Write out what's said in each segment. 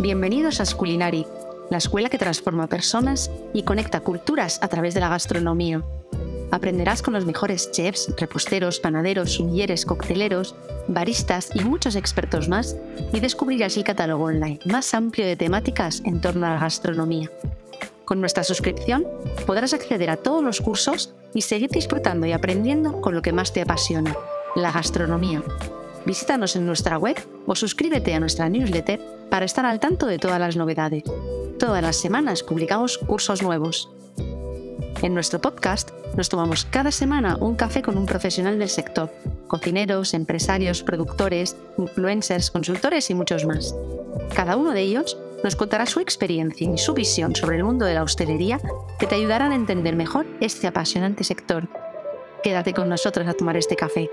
Bienvenidos a Sculinari, la escuela que transforma personas y conecta culturas a través de la gastronomía. Aprenderás con los mejores chefs, reposteros, panaderos, sumilleres, cocteleros, baristas y muchos expertos más y descubrirás el catálogo online más amplio de temáticas en torno a la gastronomía. Con nuestra suscripción podrás acceder a todos los cursos y seguir disfrutando y aprendiendo con lo que más te apasiona, la gastronomía. Visítanos en nuestra web o suscríbete a nuestra newsletter para estar al tanto de todas las novedades. Todas las semanas publicamos cursos nuevos. En nuestro podcast nos tomamos cada semana un café con un profesional del sector, cocineros, empresarios, productores, influencers, consultores y muchos más. Cada uno de ellos nos contará su experiencia y su visión sobre el mundo de la hostelería que te ayudarán a entender mejor este apasionante sector. Quédate con nosotros a tomar este café.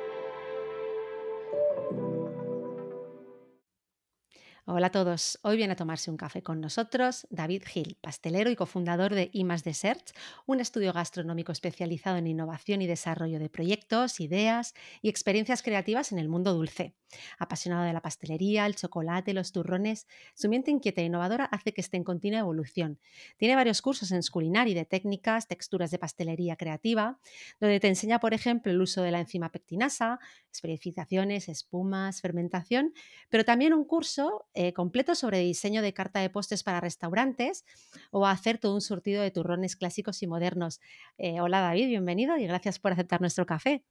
Hola a todos. Hoy viene a tomarse un café con nosotros David Gil, pastelero y cofundador de IMAS Desserts, un estudio gastronómico especializado en innovación y desarrollo de proyectos, ideas y experiencias creativas en el mundo dulce. Apasionado de la pastelería, el chocolate, los turrones, su mente inquieta e innovadora hace que esté en continua evolución. Tiene varios cursos en Sculinari de técnicas, texturas de pastelería creativa, donde te enseña, por ejemplo, el uso de la enzima pectinasa, especificaciones, espumas, fermentación, pero también un curso eh, completo sobre diseño de carta de postres para restaurantes o hacer todo un surtido de turrones clásicos y modernos. Eh, hola David, bienvenido y gracias por aceptar nuestro café.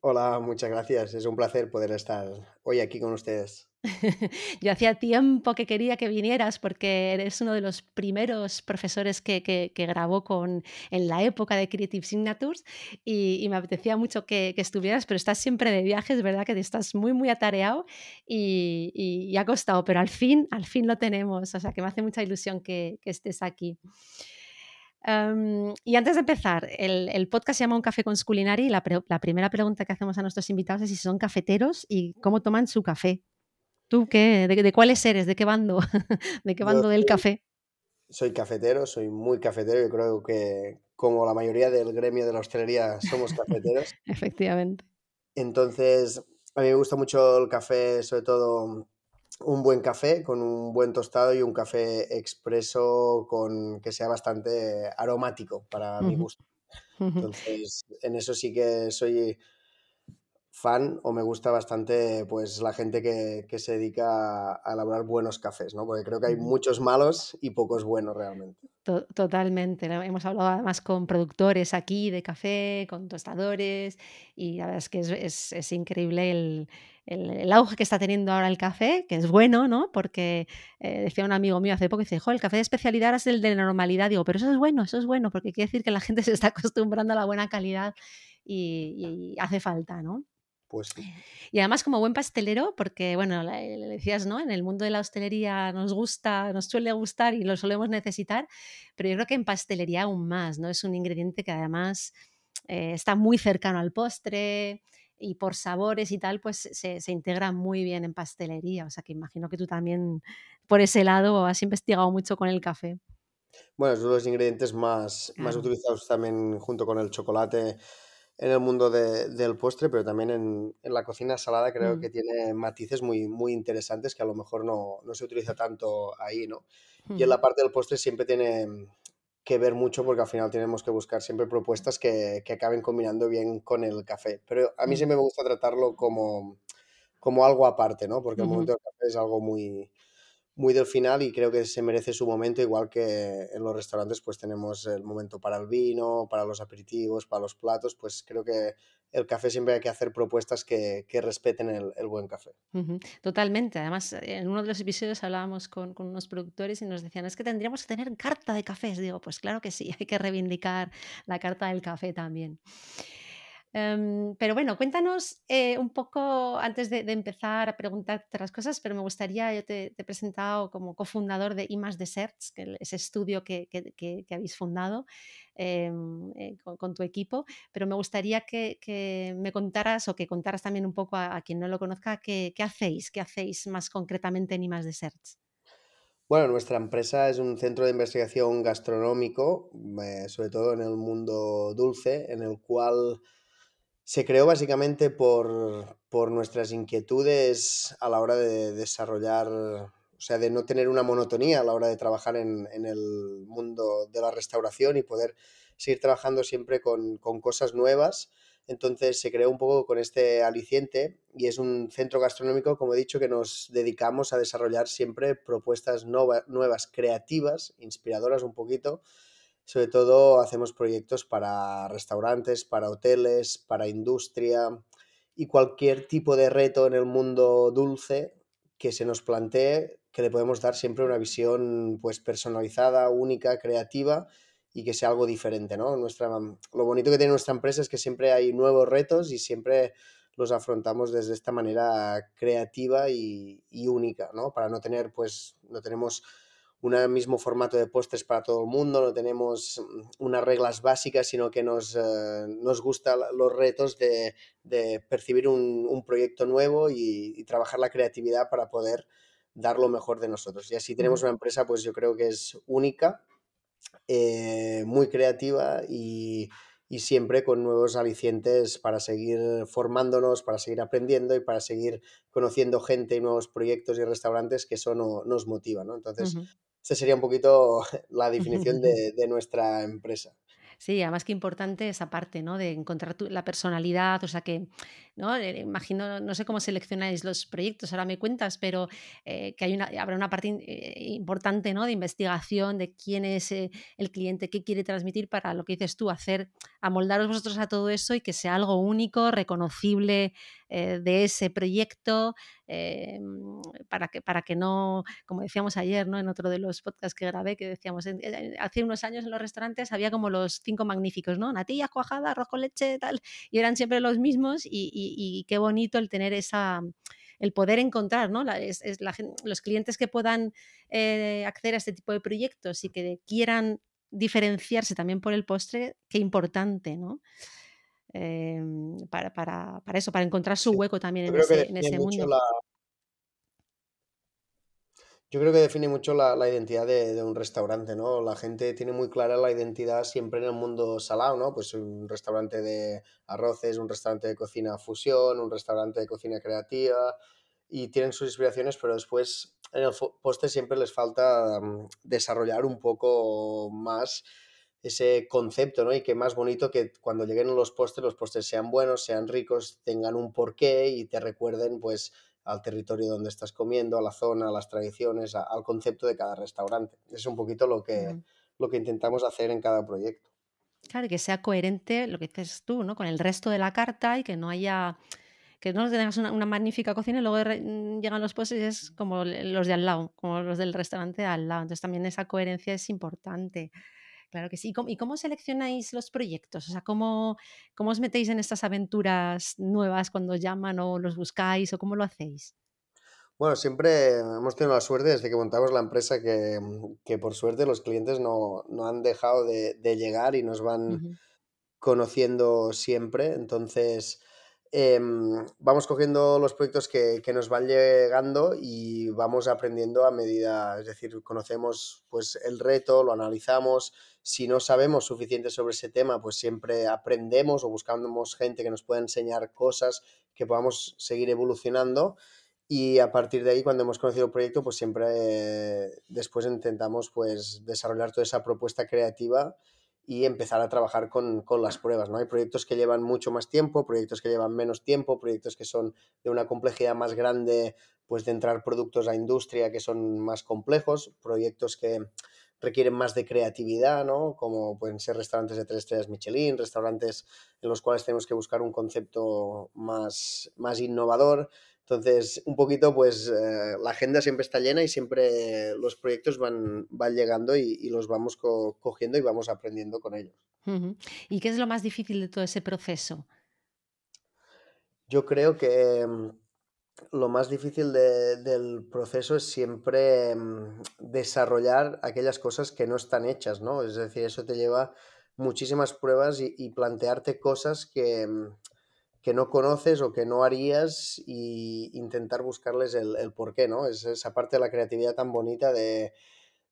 Hola, muchas gracias. Es un placer poder estar hoy aquí con ustedes. Yo hacía tiempo que quería que vinieras porque eres uno de los primeros profesores que, grabó con, en la época de Creative Signatures y, me apetecía mucho que, estuvieras, pero estás siempre de viajes, ¿verdad? Que estás muy, muy atareado y, y, ha costado, pero al fin, al fin lo tenemos. O sea, que me hace mucha ilusión que, que estés aquí y antes de empezar, el, podcast se llama Un café con Sculinari y la, primera pregunta que hacemos a nuestros invitados es si son cafeteros y cómo toman su café. ¿Tú qué? ¿De, cuáles eres? ¿De qué bando? ¿De qué bando del café? Soy cafetero, soy muy cafetero. Yo creo que como la mayoría del gremio de la hostelería somos cafeteros. Efectivamente. Entonces, a mí me gusta mucho el café, sobre todo un buen café con un buen tostado y un café expreso con que sea bastante aromático para mi gusto. Entonces, en eso sí que soy fan o me gusta bastante pues la gente que, que, se dedica a elaborar buenos cafés, ¿no? Porque creo que hay muchos malos y pocos buenos realmente. Totalmente. Hemos hablado además con productores aquí de café, con tostadores y la verdad es que es, es, increíble el, el, auge que está teniendo ahora el café, que es bueno, ¿no? Porque eh, decía un amigo mío hace poco, dice, el café de especialidad es el de normalidad. Digo, pero eso es bueno, eso es bueno, porque quiere decir que la gente se está acostumbrando a la buena calidad y, y hace falta, ¿no? Pues Y además como buen pastelero, porque bueno, le decías, ¿no? En el mundo de la hostelería nos gusta, nos suele gustar y lo solemos necesitar, pero yo creo que en pastelería aún más, ¿no? Es un ingrediente que además eh, está muy cercano al postre y por sabores y tal, pues se, se, integra muy bien en pastelería. O sea que imagino que tú también por ese lado has investigado mucho con el café. Bueno, es uno de los ingredientes más, más utilizados también junto con el chocolate en el mundo de, del postre, pero también en, en la cocina salada creo mm. que tiene matices muy, muy interesantes que a lo mejor no, no se utiliza tanto ahí, ¿no? Y en la parte del postre siempre tiene que ver mucho porque al final tenemos que buscar siempre propuestas que, que acaben combinando bien con el café. Pero a mí mm. siempre me gusta tratarlo como, como algo aparte, ¿no? Porque el momento del café es algo muy, muy del final y creo que se merece su momento, igual que en los restaurantes pues tenemos el momento para el vino, para los aperitivos, para los platos, pues creo que el café siempre hay que hacer propuestas que, que respeten el, el, buen café. Totalmente. Además, en uno de los episodios hablábamos con, con, unos productores y nos decían, es que tendríamos que tener carta de cafés. Digo, pues claro que sí, hay que reivindicar la carta del café también. Em, pero bueno, cuéntanos eh, un poco antes de, empezar a preguntarte otras cosas, pero me gustaría, yo te, he presentado como cofundador de IMAS Desserts, que es estudio que, que, habéis fundado em, eh, con, tu equipo, pero me gustaría que, me contaras o que contaras también un poco a, quien no lo conozca qué, hacéis, qué hacéis más concretamente en IMAS Desserts. Bueno, nuestra empresa es un centro de investigación gastronómico, eh, sobre todo en el mundo dulce, en el cual se creó básicamente por, nuestras inquietudes a la hora de desarrollar o sea, de no tener una monotonía a la hora de trabajar en, el mundo de la restauración y poder seguir trabajando siempre con, cosas nuevas. Entonces se creó un poco con este aliciente y es un centro gastronómico, como he dicho, que nos dedicamos a desarrollar siempre propuestas nuevas, creativas, inspiradoras un poquito. Sobre todo hacemos proyectos para restaurantes, para hoteles, para industria y cualquier tipo de reto en el mundo dulce que se nos plantee, que le podemos dar siempre una visión pues personalizada, única, creativa y que sea algo diferente, ¿no? Nuestra, lo bonito que tiene nuestra empresa es que siempre hay nuevos retos y siempre los afrontamos desde esta manera creativa y, única, ¿no? Para no tener, pues, no tenemos un mismo formato de postres para todo el mundo, no tenemos unas reglas básicas, sino que nos, eh, nos gustan los retos de, de percibir un, un, proyecto nuevo y, y, trabajar la creatividad para poder dar lo mejor de nosotros. Y así tenemos una empresa, pues yo creo que es única, eh, muy creativa y, y siempre con nuevos alicientes para seguir formándonos, para seguir aprendiendo y para seguir conociendo gente y nuevos proyectos y restaurantes que eso nos motiva, ¿no? Entonces, esa sería un poquito la definición de, de nuestra empresa. Sí, además que importante esa parte, ¿no? De encontrar tu, la personalidad, o sea que, ¿no? Eh, imagino, no sé cómo seleccionáis los proyectos, ahora me cuentas, pero eh, que hay una, habrá una parte eh, importante, ¿no? De investigación de quién es el cliente, qué quiere transmitir para lo que dices tú, hacer, amoldaros vosotros a todo eso y que sea algo único, reconocible de ese proyecto, para, que, para que no, como decíamos ayer, ¿no? En otro de los podcasts que grabé, que decíamos, hace unos años en los restaurantes había como los cinco magníficos, ¿no? Natillas, cuajada, arroz con leche, tal, y eran siempre los mismos y, qué bonito el tener esa el poder encontrar, ¿no? es, los clientes que puedan eh, acceder a este tipo de proyectos y que quieran diferenciarse también por el postre, qué importante, ¿no? Em, para, para, para, eso, para encontrar su hueco también en ese, en ese mundo. Yo creo que define mucho la, la identidad de, de, un restaurante, ¿no? La gente tiene muy clara la identidad siempre en el mundo salado, ¿no? Pues un restaurante de arroces, un restaurante de cocina fusión, un restaurante de cocina creativa, y tienen sus inspiraciones, pero después en el postre siempre les falta um, desarrollar un poco más ese concepto, ¿no? Y que más bonito que cuando lleguen los postres, los postres sean buenos, sean ricos, tengan un porqué y te recuerden, pues, al territorio donde estás comiendo, a la zona, a las tradiciones, al concepto de cada restaurante. Es un poquito lo que, lo que intentamos hacer en cada proyecto. Claro, que sea coherente lo que dices tú, ¿no? Con el resto de la carta y que no haya que no tengas una, una magnífica cocina y luego llegan los postres y es como los de al lado, como los del restaurante de al lado. Entonces también esa coherencia es importante. Claro que sí. ¿Y cómo, seleccionáis los proyectos? O sea, ¿cómo, ¿cómo os metéis en estas aventuras nuevas cuando llaman o los buscáis o cómo lo hacéis? Bueno, siempre hemos tenido la suerte desde que montamos la empresa que, que por suerte los clientes no, no han dejado de, de, llegar y nos van conociendo siempre. Entonces, Em, vamos cogiendo los proyectos que, que, nos van llegando y vamos aprendiendo a medida, es decir, conocemos pues el reto, lo analizamos, si no sabemos suficiente sobre ese tema, pues siempre aprendemos o buscamos gente que nos pueda enseñar cosas que podamos seguir evolucionando. Y a partir de ahí cuando hemos conocido el proyecto pues siempre después intentamos pues desarrollar toda esa propuesta creativa y empezar a trabajar con, con, las pruebas. ¿no? Hay proyectos que llevan mucho más tiempo, proyectos que llevan menos tiempo, proyectos que son de una complejidad más grande, pues de entrar productos a industria que son más complejos, proyectos que requieren más de creatividad, ¿no? como pueden ser restaurantes de tres estrellas Michelin, restaurantes en los cuales tenemos que buscar un concepto más, más innovador. Entonces, un poquito, pues eh, la agenda siempre está llena y siempre los proyectos van, van llegando y, y los vamos co cogiendo y vamos aprendiendo con ellos. ¿Y qué es lo más difícil de todo ese proceso? Yo creo que mm, lo más difícil de, del proceso es siempre mm, desarrollar aquellas cosas que no están hechas, ¿no? Es decir, eso te lleva muchísimas pruebas y, y plantearte cosas que mm, que no conoces o que no harías y intentar buscarles el, el porqué, ¿no? Es esa parte de la creatividad tan bonita de,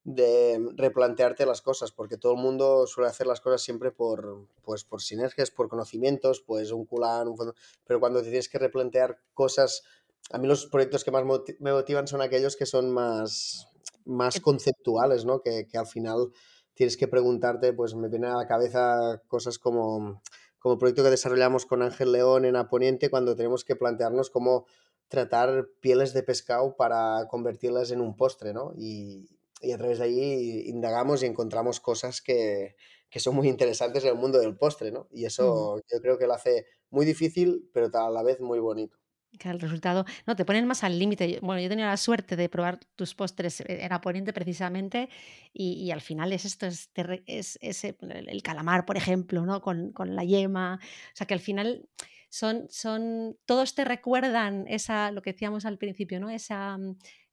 de replantearte las cosas, porque todo el mundo suele hacer las cosas siempre por, pues, por sinergias, por conocimientos, pues un culán, un... pero cuando te tienes que replantear cosas a mí los proyectos que más me motivan son aquellos que son más, más conceptuales, ¿no? Que, que, al final tienes que preguntarte, pues me vienen a la cabeza cosas como, como proyecto que desarrollamos con Ángel León en Aponiente, cuando tenemos que plantearnos cómo tratar pieles de pescado para convertirlas en un postre, ¿no? Y, y a través de ahí indagamos y encontramos cosas que, que, son muy interesantes en el mundo del postre, ¿no? Y eso yo creo que lo hace muy difícil, pero a la vez muy bonito. Que el resultado, no, te ponen más al límite. Bueno, yo he tenido la suerte de probar tus postres en Aponiente precisamente y, y al final es esto, es, es, es, el calamar, por ejemplo, ¿no? Con, con la yema. O sea que al final son, son, todos te recuerdan esa, lo que decíamos al principio, ¿no? Esa,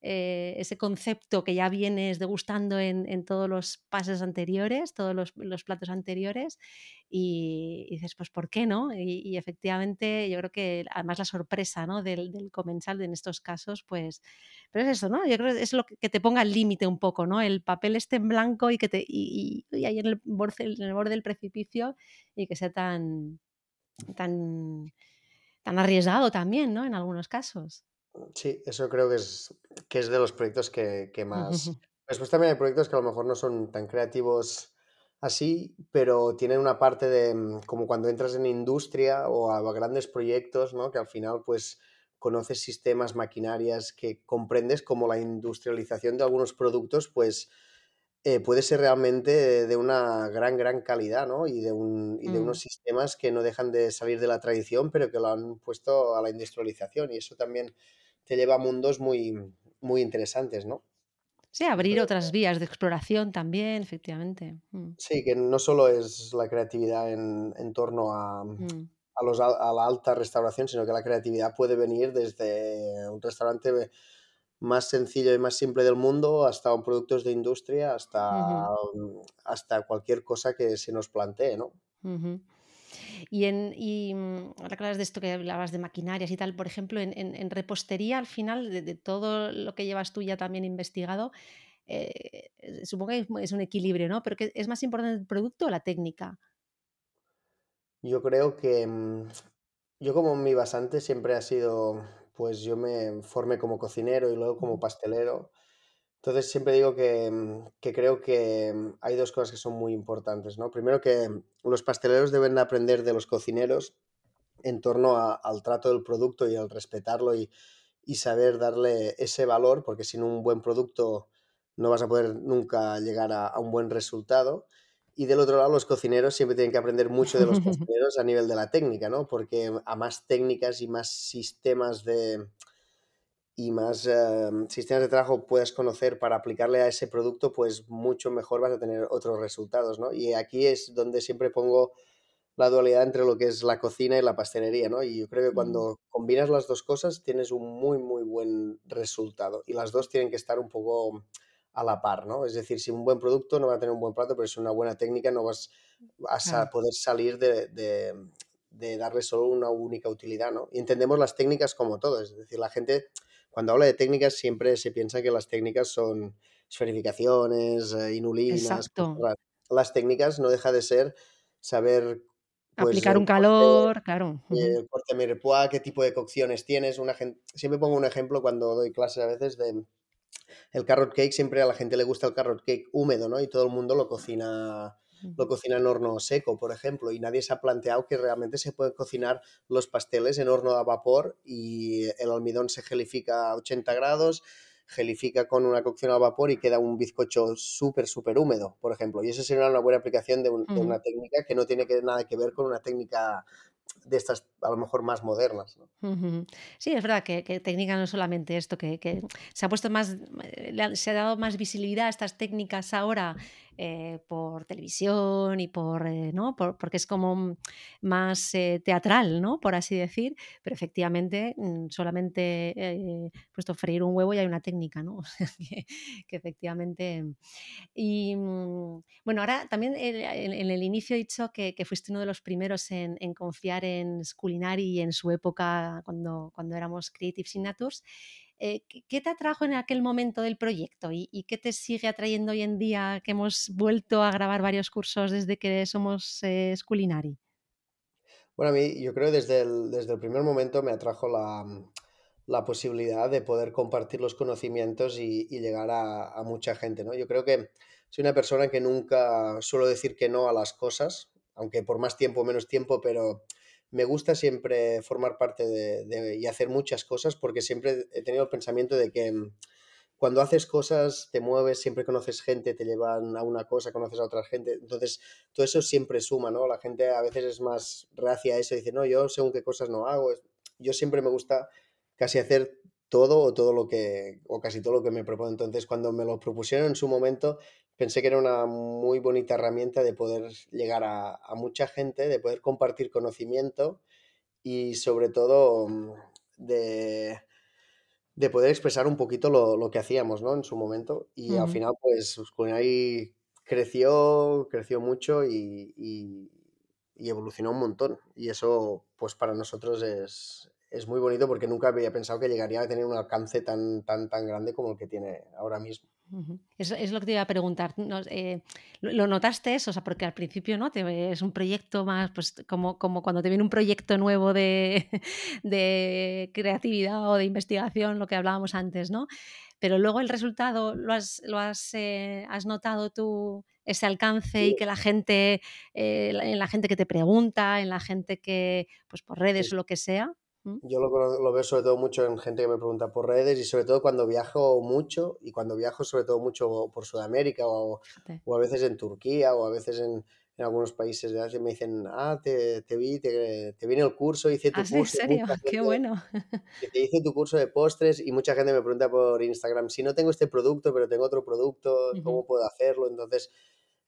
eh, ese concepto que ya vienes degustando en, en todos los pases anteriores, todos los, los platos anteriores, y, y, dices, pues ¿por qué no? Y, efectivamente yo creo que además la sorpresa ¿no? del, del, comensal en estos casos, pues, pero es eso, ¿no? Yo creo que es lo que, te ponga el límite un poco, ¿no? El papel esté en blanco y que te, y, y ahí en el, borde, en el borde del precipicio y que sea tan tan, tan arriesgado también, ¿no? En algunos casos. Sí, eso creo que es, que es de los proyectos que, que más... Después también hay proyectos que a lo mejor no son tan creativos así, pero tienen una parte de mm, como cuando entras en industria o a, a grandes proyectos, ¿no? Que al final pues conoces sistemas, maquinarias que comprendes como la industrialización de algunos productos, pues eh, puede ser realmente de una gran, gran calidad, ¿no? Y de, un, y de unos Mm. sistemas que no dejan de salir de la tradición, pero que lo han puesto a la industrialización. Y eso también te lleva a mundos muy, muy interesantes, ¿no? Sí, abrir otras vías de exploración también, efectivamente. Mm. sí, que no solo es la creatividad en, en torno a, Mm. a, los, a la alta restauración, sino que la creatividad puede venir desde un restaurante más sencillo y más simple del mundo hasta un productos de industria, hasta, hasta cualquier cosa que se nos plantee, ¿no? Y, en, y mm, ahora que hablas de esto que hablabas de maquinarias y tal, por ejemplo, en, en- en repostería, al final, de, de todo lo que llevas tú ya también investigado, eh, supongo que es, un equilibrio, ¿no? Pero que ¿es más importante el producto o la técnica? Yo creo que mm, yo como mi basante siempre ha sido, pues yo me formé como cocinero y luego como pastelero. Entonces siempre digo que, mm, que creo que mm, hay dos cosas que son muy importantes, ¿no? Primero que mm, los pasteleros deben aprender de los cocineros en torno a- al trato del producto y al respetarlo y, y saber darle ese valor, porque sin un buen producto no vas a poder nunca llegar a, a un buen resultado. Y del otro lado, los cocineros siempre tienen que aprender mucho de los pasteleros a nivel de la técnica, ¿no? Porque a más técnicas y más sistemas de, y más eh, sistemas de trabajo puedas conocer para aplicarle a ese producto, pues mucho mejor vas a tener otros resultados, ¿no? Y aquí es donde siempre pongo la dualidad entre lo que es la cocina y la pastelería, ¿no? Y yo creo que ujú, cuando combinas las dos cosas tienes un muy, muy buen resultado. Y las dos tienen que estar un poco a la par, ¿no? Es decir, si un buen producto no va a tener un buen plato, pero si una buena técnica no vas a sa- Claro, poder salir de, de, de darle solo una única utilidad, ¿no? Y entendemos las técnicas como todo, es decir, la gente cuando habla de técnicas siempre se piensa que las técnicas son esferificaciones, eh, inulinas, cosas. Las técnicas no deja de ser saber pues Aplicar un corte, calor, claro. el corte mirepoix, qué tipo de cocciones tienes. Una gen- Siempre pongo un ejemplo cuando doy clases a veces de el carrot cake. Siempre a la gente le gusta el carrot cake húmedo, ¿no? Y todo el mundo lo cocina, lo cocina en horno seco, por ejemplo. Y nadie se ha planteado que realmente se pueden cocinar los pasteles en horno a vapor y el almidón se gelifica a 80 grados, gelifica con una cocción al vapor y queda un bizcocho súper, súper húmedo, por ejemplo. Y eso sería una buena aplicación de, un- de ujú. una técnica que no tiene que, nada que ver con una técnica de estas, a lo mejor más modernas. Sí, es verdad que, técnica no es solamente esto, que, que se ha puesto más, eh, se ha dado más visibilidad a estas técnicas ahora eh, por televisión y por, eh, ¿no? Por- porque es como mm, más eh, teatral, ¿no? Por así decir, pero efectivamente mm, solamente eh, puesto freír un huevo y hay una técnica, ¿no? Que, que efectivamente y mm, bueno, ahora también en, en el inicio he dicho que, que fuiste uno de los primeros en, en confiar en Sculinari en su época cuando, cuando éramos Creative Signatures. Eh, ¿qué, te atrajo en aquel momento del proyecto y, y qué te sigue atrayendo hoy en día que hemos vuelto a grabar varios cursos desde que somos eh, Sculinari? Bueno, a mí yo creo desde el, desde el primer momento me atrajo la, la posibilidad de poder compartir los conocimientos y, y llegar a, a mucha gente, ¿no? Yo creo que soy una persona que nunca suelo decir que no a las cosas, aunque por más tiempo o menos tiempo, pero me gusta siempre formar parte de, y hacer muchas cosas porque siempre he tenido el pensamiento de que mm, cuando haces cosas, te mueves, siempre conoces gente, te llevan a una cosa, conoces a otra gente, entonces todo eso siempre suma, ¿no? La gente a veces es más reacia a eso, dice, no, yo según qué cosas no hago, yo siempre me gusta casi hacer todo o todo lo que, o casi todo lo que me propongo, entonces cuando me lo propusieron en su momento, pensé que era una muy bonita herramienta de poder llegar a, a mucha gente, de poder compartir conocimiento y sobre todo mm, de, de poder expresar un poquito lo, lo que hacíamos, ¿no? En su momento. Y al final, pues, Uskunai creció, creció mucho y, y- y evolucionó un montón. Y eso, pues, para nosotros es, es muy bonito porque nunca había pensado que llegaría a tener un alcance tan, tan, tan grande como el que tiene ahora mismo. Eso es lo que te iba a preguntar. Eh, ¿lo, notaste eso? O sea, porque al principio, ¿no? Te, es un proyecto más, pues como, como cuando te viene un proyecto nuevo de, de creatividad o de investigación, lo que hablábamos antes, ¿no? Pero luego el resultado, ¿lo has, lo has, eh, has notado tú ese alcance y que la gente, eh, en la gente que te pregunta, en la gente que, pues por Sí, redes o lo que sea? Yo lo, lo veo sobre todo mucho en gente que me pregunta por redes y sobre todo cuando viajo mucho y cuando viajo sobre todo mucho por Sudamérica o, o a veces en Turquía o a veces en, en algunos países de Asia me dicen, ah, te, te vi, te, te vi en el curso, hice ¿Ah, tu? ¿En curso, y serio? Qué bueno. te hice tu curso de postres y mucha gente me pregunta por Instagram, si no tengo este producto, pero tengo otro producto, ¿cómo puedo hacerlo? Entonces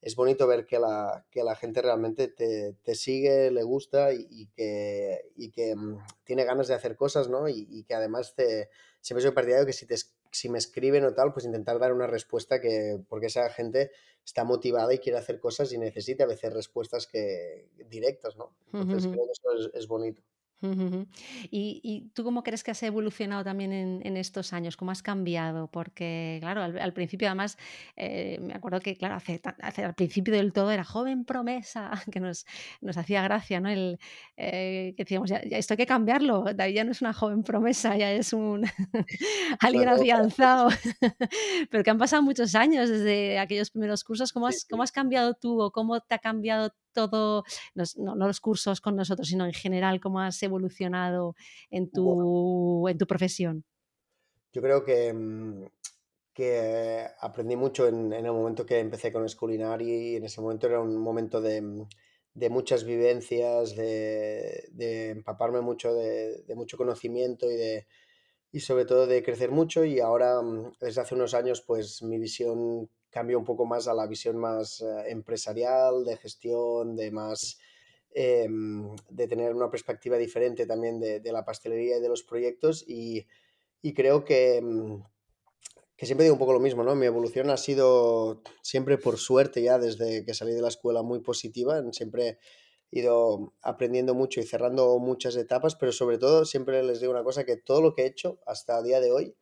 es bonito ver que la, que la gente realmente te, te sigue, le gusta y, y que, y que mm, tiene ganas de hacer cosas, ¿no? Y, y que además te, siempre soy partidario que si, te, si me escriben o tal, pues intentar dar una respuesta que, porque esa gente está motivada y quiere hacer cosas y necesita a veces respuestas que, directas, ¿no? Entonces creo que eso es, es bonito. ¿Y, y tú cómo crees que has evolucionado también en, en estos años? ¿Cómo has cambiado? Porque, claro, al, al principio además, eh, me acuerdo que, claro, hace, al principio del todo era joven promesa, que nos, nos hacía gracia, ¿no? El, eh, que decíamos, ya, ya esto hay que cambiarlo, David ya no es una joven promesa, ya es un alguien afianzado. Pero que han pasado muchos años desde aquellos primeros cursos. ¿Cómo Sí, has, cómo has cambiado tú o cómo te ha cambiado todo no, no los cursos con nosotros, sino en general, cómo has evolucionado en Bueno, tu, en tu profesión. yo creo que, mm, que aprendí mucho en, en el momento que empecé con Sculinari y en ese momento era un momento de, mm, de muchas vivencias, de, de empaparme mucho de, de mucho conocimiento y, de, y sobre todo de crecer mucho y ahora mm, desde hace unos años pues mi visión cambió un poco más a la visión más eh, empresarial, de gestión, de más... em, de tener una perspectiva diferente también de, la pastelería y de los proyectos y, creo que, mm, que siempre digo un poco lo mismo, ¿no? Mi evolución ha sido siempre por suerte ya desde que salí de la escuela muy positiva, siempre he ido aprendiendo mucho y cerrando muchas etapas, pero sobre todo siempre les digo una cosa, que todo lo que he hecho hasta el día de hoy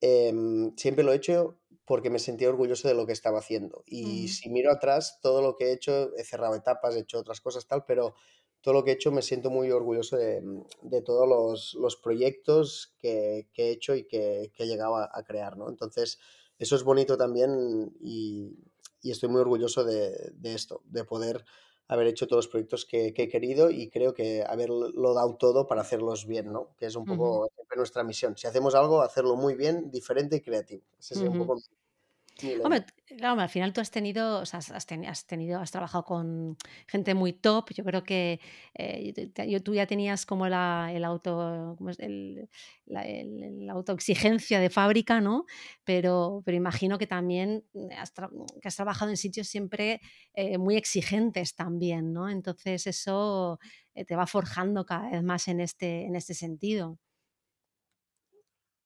Em, siempre lo he hecho porque me sentía orgulloso de lo que estaba haciendo. Y si miro atrás, todo lo que he hecho, he cerrado etapas, he hecho otras cosas, tal, pero todo lo que he hecho me siento muy orgulloso de, mm, de todos los, los proyectos que, que he hecho y que, que he llegado a, a crear, ¿no? Entonces, eso es bonito también y, y estoy muy orgulloso de, de esto, de poder haber hecho todos los proyectos que, que he querido y creo que haberlo dado todo para hacerlos bien, ¿no? Que es un poco siempre nuestra misión. Si hacemos algo, hacerlo muy bien, diferente y creativo. Ese sería un poco Hombre, claro, al final tú has tenido, o sea, has, has teni- has tenido, has trabajado con gente muy top. Yo creo que eh, yo- tú ya tenías como la, el auto. El- la, el- la autoexigencia de fábrica, ¿no? Pero, pero imagino que también mm, has, tra- que has trabajado en sitios siempre eh, muy exigentes también, ¿no? Entonces eso eh, te va forjando cada vez más en este, en este sentido.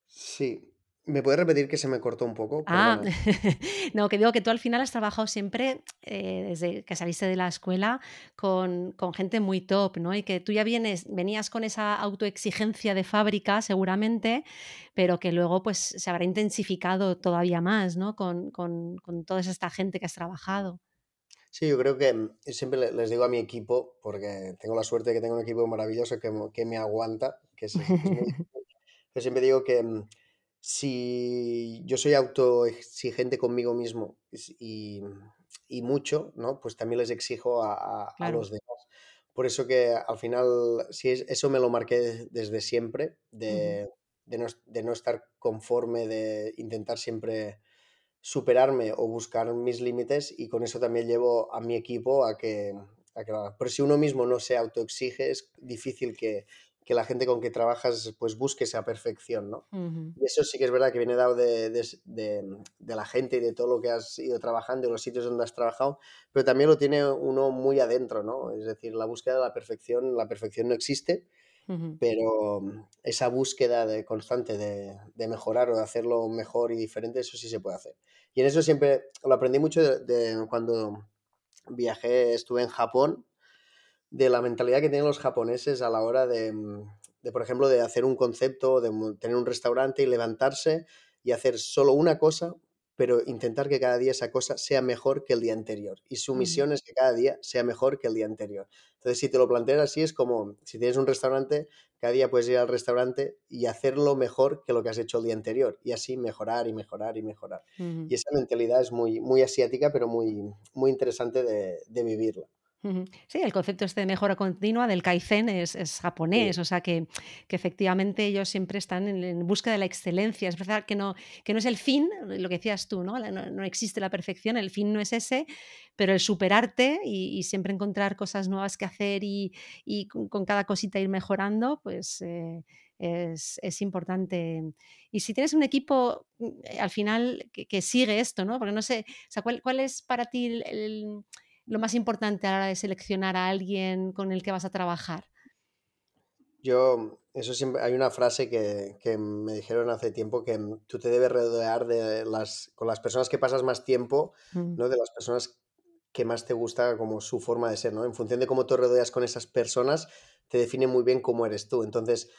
Sí. ¿Me puedes repetir que se me cortó un poco? Ah, no, que digo que tú al final has trabajado siempre, eh, desde que saliste de la escuela con, con gente muy top, ¿no? Y que tú ya vienes, venías con esa autoexigencia de fábrica, seguramente, pero que luego pues se habrá intensificado todavía más, ¿no? Con, con, con toda esta gente que has trabajado. Sí, yo creo que mm, siempre le- les digo a mi equipo, porque tengo la suerte de que tengo un equipo maravilloso que, me- que me aguanta, que es, es muy Yo siempre digo que mm, si yo soy autoexigente conmigo mismo y, y mucho, ¿no? Pues también les exijo a, a, los demás. Por eso que al final, sí, eso me lo marqué desde siempre, de, de, no, de no estar conforme, de intentar siempre superarme o buscar mis límites y con eso también llevo a mi equipo a que, a que Pero si uno mismo no se autoexige, es difícil que, que la gente con que trabajas pues busque esa perfección, ¿no? Y eso sí que es verdad que viene dado de, de, de, la gente y de todo lo que has ido trabajando y los sitios donde has trabajado, pero también lo tiene uno muy adentro, ¿no? Es decir, la búsqueda de la perfección, la perfección no existe, pero esa búsqueda de, constante de, de, mejorar o de hacerlo mejor y diferente, eso sí se puede hacer. Y en eso siempre lo aprendí mucho de, cuando viajé, estuve en Japón, de la mentalidad que tienen los japoneses a la hora de, de, por ejemplo, de hacer un concepto, de tener un restaurante y levantarse y hacer solo una cosa pero intentar que cada día esa cosa sea mejor que el día anterior. Y su misión es que cada día sea mejor que el día anterior. Entonces, si te lo planteas así, es como si tienes un restaurante, cada día puedes ir al restaurante y hacerlo mejor que lo que has hecho el día anterior. Y así mejorar y mejorar y mejorar. Y esa mentalidad es muy, muy asiática, pero muy, muy interesante de, de vivirla. Sí, el concepto este de mejora continua del Kaizen es, es japonés, o sea que, que, efectivamente ellos siempre están en, en, busca de la excelencia. Es verdad que no, que no es el fin, lo que decías tú, ¿no? No, no existe la perfección, el fin no es ese, pero el superarte y, y siempre encontrar cosas nuevas que hacer y, y con, con, cada cosita ir mejorando, pues eh, es, es, importante. Y si tienes un equipo eh, al final que, que, sigue esto, ¿no? Porque no sé, o sea, ¿cuál, cuál es para ti el, el lo más importante a la hora de seleccionar a alguien con el que vas a trabajar? Yo, eso siempre, hay una frase que, que, me dijeron hace tiempo que tú te debes rodear de las, con las personas que pasas más tiempo, mm. ¿no? De las personas que más te gusta como su forma de ser, ¿no? En función de cómo te rodeas con esas personas, te define muy bien cómo eres tú. Entonces,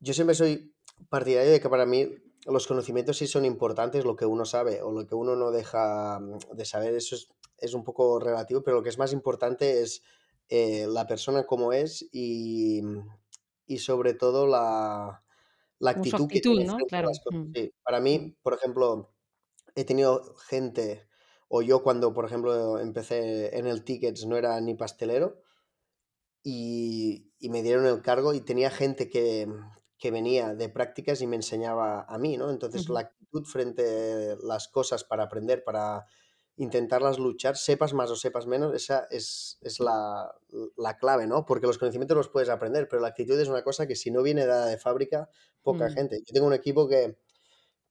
yo siempre soy partidario de que para mí los conocimientos sí son importantes, lo que uno sabe o lo que uno no deja de saber, eso es, es un poco relativo, pero lo que es más importante es eh, la persona como es y, y sobre todo la, la actitud, actitud, que tiene ¿no? Claro. Mm. Sí. Para mí, por ejemplo, he tenido gente, o yo cuando, por ejemplo, empecé en el Tickets no era ni pastelero, y, y me dieron el cargo y tenía gente que, que venía de prácticas y me enseñaba a mí, ¿no? Entonces, uh -huh. la actitud frente a las cosas para aprender, para intentarlas luchar, sepas más o sepas menos, esa es, es la, la, clave, ¿no? Porque los conocimientos los puedes aprender, pero la actitud es una cosa que si no viene dada de fábrica, poca mm. gente. Yo tengo un equipo que,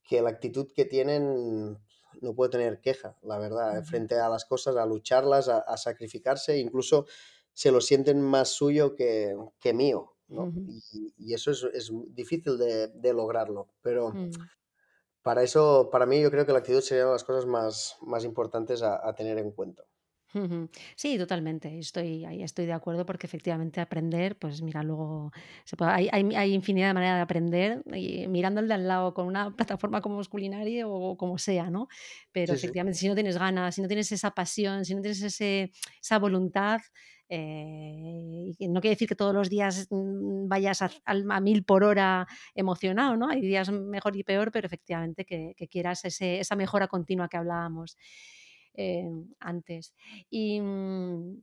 que la actitud que tienen no puede tener queja, la verdad, -huh. frente a las cosas, a lucharlas, a, a, sacrificarse, incluso se lo sienten más suyo que, que mío, ¿no? Y, y, eso es, es difícil de, de, lograrlo, pero... Para eso, para mí, yo creo que la actitud sería una de las cosas más, más importantes a, a tener en cuenta. Sí, totalmente. Estoy, ahí estoy de acuerdo porque efectivamente aprender, pues mira, luego se puede, hay, hay, hay, infinidad de maneras de aprender y mirando el de al lado con una plataforma como Masculinaria o como sea, ¿no? Pero sí, efectivamente, sí. si no tienes ganas, si no tienes esa pasión, si no tienes ese, esa voluntad, eh, no quiere decir que todos los días mm, vayas a, mil por hora emocionado, ¿no? Hay días mejor y peor, pero efectivamente que, quieras esa mejora continua que hablábamos eh, antes. Y mmm,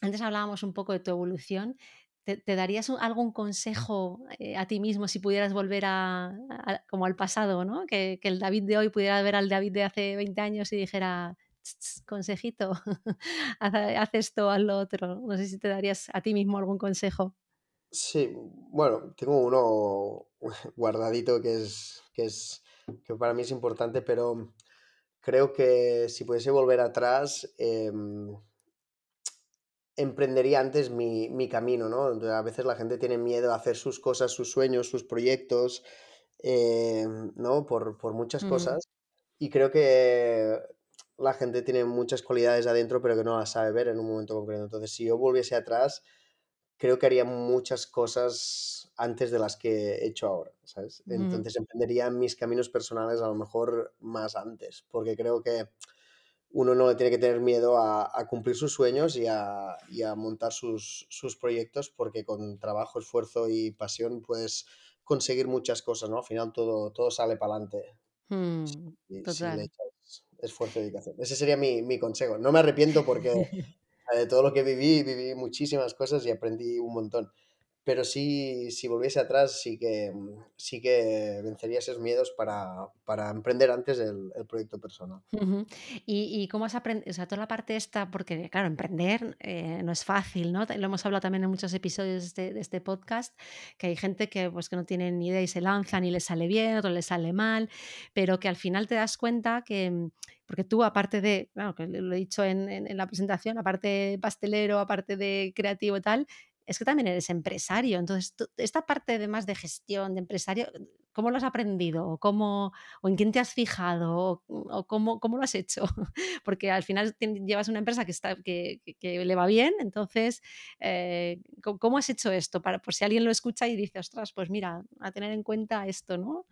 antes hablábamos un poco de tu evolución. ¿Te, darías algún consejo eh, a ti mismo si pudieras volver a, como al pasado, ¿no? Que, que, el David de hoy pudiera ver al David de hace 20 años y dijera, consejito, haz, esto, haz lo otro. No sé si te darías a ti mismo algún consejo. Sí, bueno, tengo uno guardadito que es, que es que para mí es importante, pero creo que si pudiese volver atrás, eh, emprendería antes mi, mi, camino, ¿no? A veces la gente tiene miedo a hacer sus cosas, sus sueños, sus proyectos, eh, ¿no? Por, por muchas mm. cosas. Y creo que la gente tiene muchas cualidades adentro, pero que no las sabe ver en un momento concreto. Entonces, si yo volviese atrás, creo que haría muchas cosas antes de las que he hecho ahora, ¿sabes? Entonces emprendería mis caminos personales a lo mejor más antes, porque creo que uno no le tiene que tener miedo a, a cumplir sus sueños y a, y a montar sus, sus, proyectos, porque con trabajo, esfuerzo y pasión puedes conseguir muchas cosas, ¿no? Al final todo, todo sale para adelante. Mm, si, le echas esfuerzo y dedicación. Ese sería mi, mi consejo. No me arrepiento porque de todo lo que viví, viví muchísimas cosas y aprendí un montón pero sí, si volviese atrás, sí que, mm, sí que vencería esos miedos para, para emprender antes el, el proyecto personal. ¿Y, y cómo has aprendido? O sea, toda la parte esta, porque claro, emprender eh, no es fácil, ¿no? Lo hemos hablado también en muchos episodios de este, de este podcast, que hay gente que, pues, que no tiene ni idea y se lanza, ni le sale bien, otro le sale mal, pero que al final te das cuenta que, mm, porque tú aparte de, claro, lo he dicho en, en, en la presentación, aparte pastelero, aparte de creativo y tal, es que también eres empresario. Entonces, tú, esta parte además de gestión, de empresario, ¿cómo lo has aprendido? ¿O, cómo, o en quién te has fijado? ¿O, o cómo, cómo, lo has hecho? Porque al final llevas una empresa que, está, que, que le va bien, entonces, eh, ¿cómo has hecho esto? Para, por si alguien lo escucha y dice, ostras, pues mira, a tener en cuenta esto, ¿no?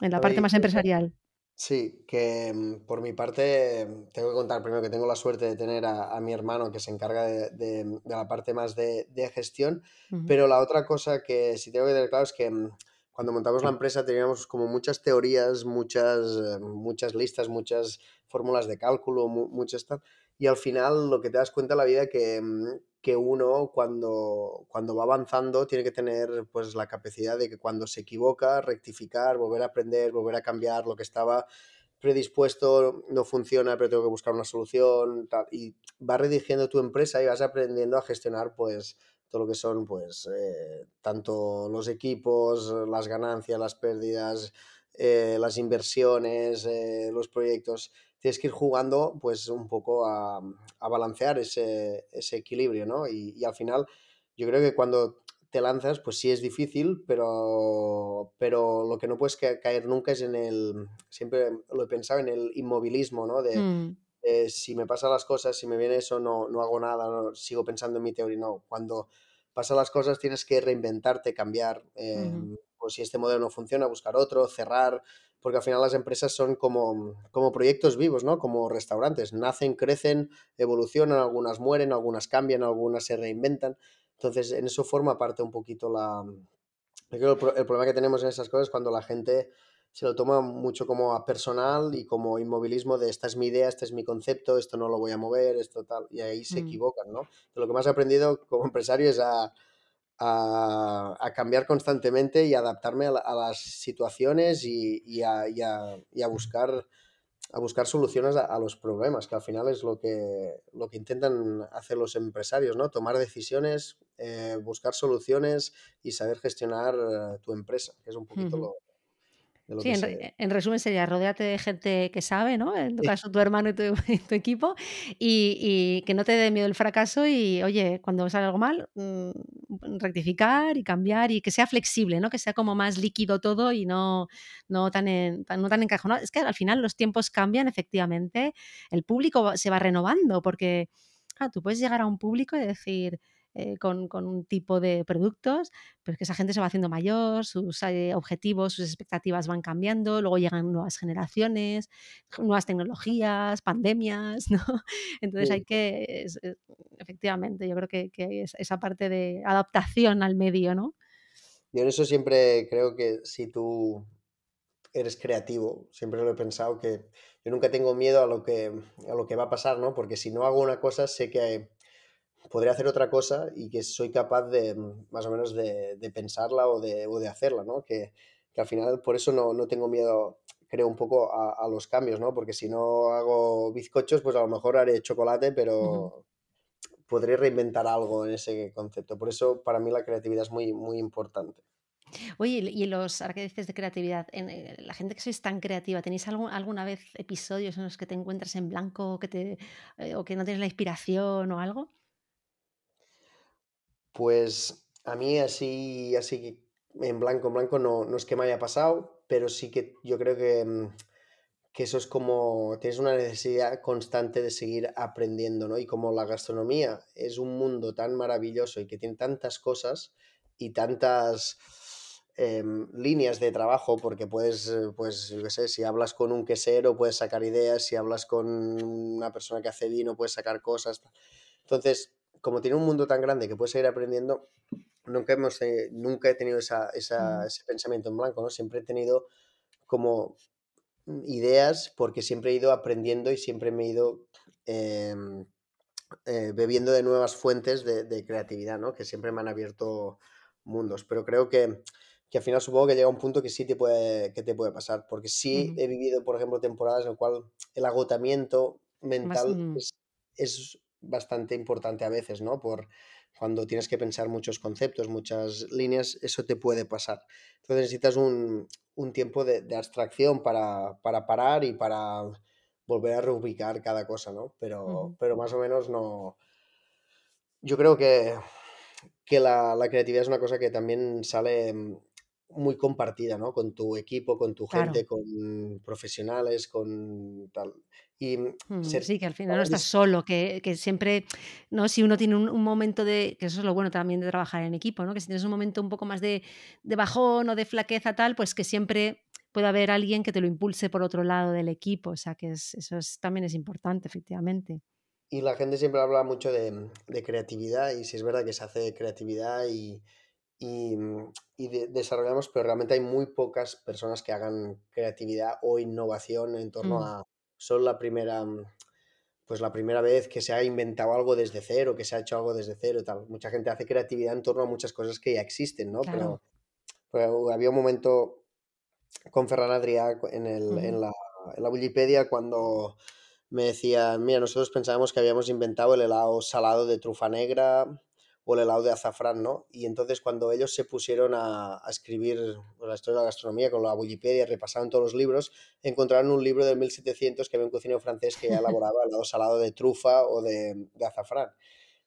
En la parte más empresarial. Sí, que mm, por mi parte tengo que contar primero que tengo la suerte de tener a, a mi hermano que se encarga de, de, de la parte más de, de gestión, pero la otra cosa que sí tengo que tener claro es que mm, cuando montamos la empresa teníamos como muchas teorías, muchas, eh, muchas listas, muchas fórmulas de cálculo, muchas tal, y al final lo que te das cuenta en la vida que, mm, que uno cuando, cuando va avanzando tiene que tener pues la capacidad de que cuando se equivoca, rectificar, volver a aprender, volver a cambiar lo que estaba predispuesto, no funciona, pero tengo que buscar una solución, y vas redirigiendo tu empresa y vas aprendiendo a gestionar pues todo lo que son pues eh, tanto los equipos, las ganancias, las pérdidas, eh, las inversiones, eh, los proyectos tienes que ir jugando pues un poco a, a balancear ese, ese, equilibrio, ¿no? Y, y, al final yo creo que cuando te lanzas pues sí es difícil, pero, pero lo que no puedes caer nunca es en el, siempre lo he pensado, en el inmovilismo, ¿no? De, mm. si me pasan las cosas, si me viene eso, no, no hago nada, no, sigo pensando en mi teoría, no, cuando pasan las cosas tienes que reinventarte, cambiar, eh, mm -hmm. Pues si este modelo no funciona, buscar otro, cerrar, porque al final las empresas son como, como proyectos vivos, ¿no? Como restaurantes, nacen, crecen, evolucionan, algunas mueren, algunas cambian, algunas se reinventan. Entonces, en eso forma parte un poquito la... El, el problema que tenemos en esas cosas es cuando la gente se lo toma mucho como a personal y como inmovilismo de esta es mi idea, este es mi concepto, esto no lo voy a mover, esto tal, y ahí se mm. equivocan, ¿no? Entonces, lo que más he aprendido como empresario es a, a, a, cambiar constantemente y adaptarme a, la, a las situaciones y, y, a, y, y, a, buscar a buscar soluciones a, los problemas, que al final es lo que, lo que intentan hacer los empresarios, ¿no? Tomar decisiones, eh, buscar soluciones y saber gestionar uh, tu empresa, que es un poquito uh -huh. lo, Sí, en, re, en, resumen sería rodeate de gente que sabe, ¿no? En tu caso, tu hermano y tu, y tu equipo, y, y, que no te dé miedo el fracaso y, oye, cuando sale algo mal, mmm, rectificar y cambiar y que sea flexible, ¿no? Que sea como más líquido todo y no, no, tan, en, tan, no tan encajonado. Es que al final los tiempos cambian, efectivamente, el público se va renovando porque, tú puedes llegar a un público y decir, eh, con, con, un tipo de productos, pero es que esa gente se va haciendo mayor, sus eh, objetivos, sus expectativas van cambiando, luego llegan nuevas generaciones, nuevas tecnologías, pandemias, ¿no? Entonces sí. hay que, es, es, efectivamente, yo creo que, que es esa parte de adaptación al medio, ¿no? Yo en eso siempre creo que si tú eres creativo, siempre lo he pensado que yo nunca tengo miedo a lo que, a lo que va a pasar, ¿no? Porque si no hago una cosa, sé que podría hacer otra cosa y que soy capaz de, más o menos, de, de pensarla o de, o de, hacerla, ¿no? Que, que, al final, por eso no, no tengo miedo, creo, un poco a, a, los cambios, ¿no? Porque si no hago bizcochos, pues a lo mejor haré chocolate, pero uh -huh. podré reinventar algo en ese concepto. Por eso, para mí, la creatividad es muy, muy importante. Oye, y los, ahora que dices de creatividad, en, eh, la gente que sois tan creativa, ¿tenéis algún, alguna vez episodios en los que te encuentras en blanco que te, eh, o que no tienes la inspiración o algo? Pues a mí así, así en blanco, en blanco no, no es que me haya pasado, pero sí que yo creo que, mm, que eso es como, tienes una necesidad constante de seguir aprendiendo, ¿no? Y como la gastronomía es un mundo tan maravilloso y que tiene tantas cosas y tantas eh, líneas de trabajo, porque puedes, eh, pues, yo qué sé, si hablas con un quesero puedes sacar ideas, si hablas con una persona que hace vino puedes sacar cosas. Entonces, como tiene un mundo tan grande que puedes seguir aprendiendo, nunca, hemos, nunca he tenido esa, Mm. esa, ese pensamiento en blanco, ¿no? Siempre he tenido como ideas porque siempre he ido aprendiendo y siempre me he ido em, eh, bebiendo de nuevas fuentes de, de creatividad, ¿no? Que siempre me han abierto mundos. Pero creo que, que al final supongo que llega un punto que sí te puede, que te puede pasar. Porque sí he vivido, por ejemplo, temporadas en las cuales el agotamiento mental mm, es, es bastante importante a veces, ¿no? Por cuando tienes que pensar muchos conceptos, muchas líneas, eso te puede pasar. Entonces necesitas un, un tiempo de, de abstracción para, para parar y para volver a reubicar cada cosa, ¿no? Pero, pero más o menos no. Yo creo que, que la, la creatividad es una cosa que también sale mm, muy compartida, ¿no? Con tu equipo, con tu gente, Claro. con profesionales, con tal. Y mm, Mm, ser, sí, que al final no estás solo, que que siempre, ¿no? Si uno tiene un un momento de que eso es lo bueno también de trabajar en equipo, ¿no? Que si tienes un momento un poco más de de bajón o de flaqueza tal, pues que siempre puede haber alguien que te lo impulse por otro lado del equipo, o sea, que es eso es también es importante, efectivamente. y la gente siempre habla mucho de, mm, de creatividad y si es verdad que se hace creatividad y, y, mm, y de- desarrollamos, pero realmente hay muy pocas personas que hagan creatividad o innovación en torno Mm, a solo la primera, mm, pues la primera vez que se ha inventado algo desde cero, que se ha hecho algo desde cero y tal. Mucha gente hace creatividad en torno a muchas cosas que ya existen, ¿no? claro. Pero, pero había un momento con Ferran Adrià en, el, en, la, en la Wikipedia cuando me decían, mira, nosotros pensábamos que habíamos inventado el helado salado de trufa negra o el helado de azafrán, ¿no? Y entonces cuando ellos se pusieron a, a escribir pues, la historia de la gastronomía con la Wikipedia, repasaron todos los libros, encontraron un libro de 1700 que había un cocinero francés que elaboraba el helado salado de trufa o de, de azafrán.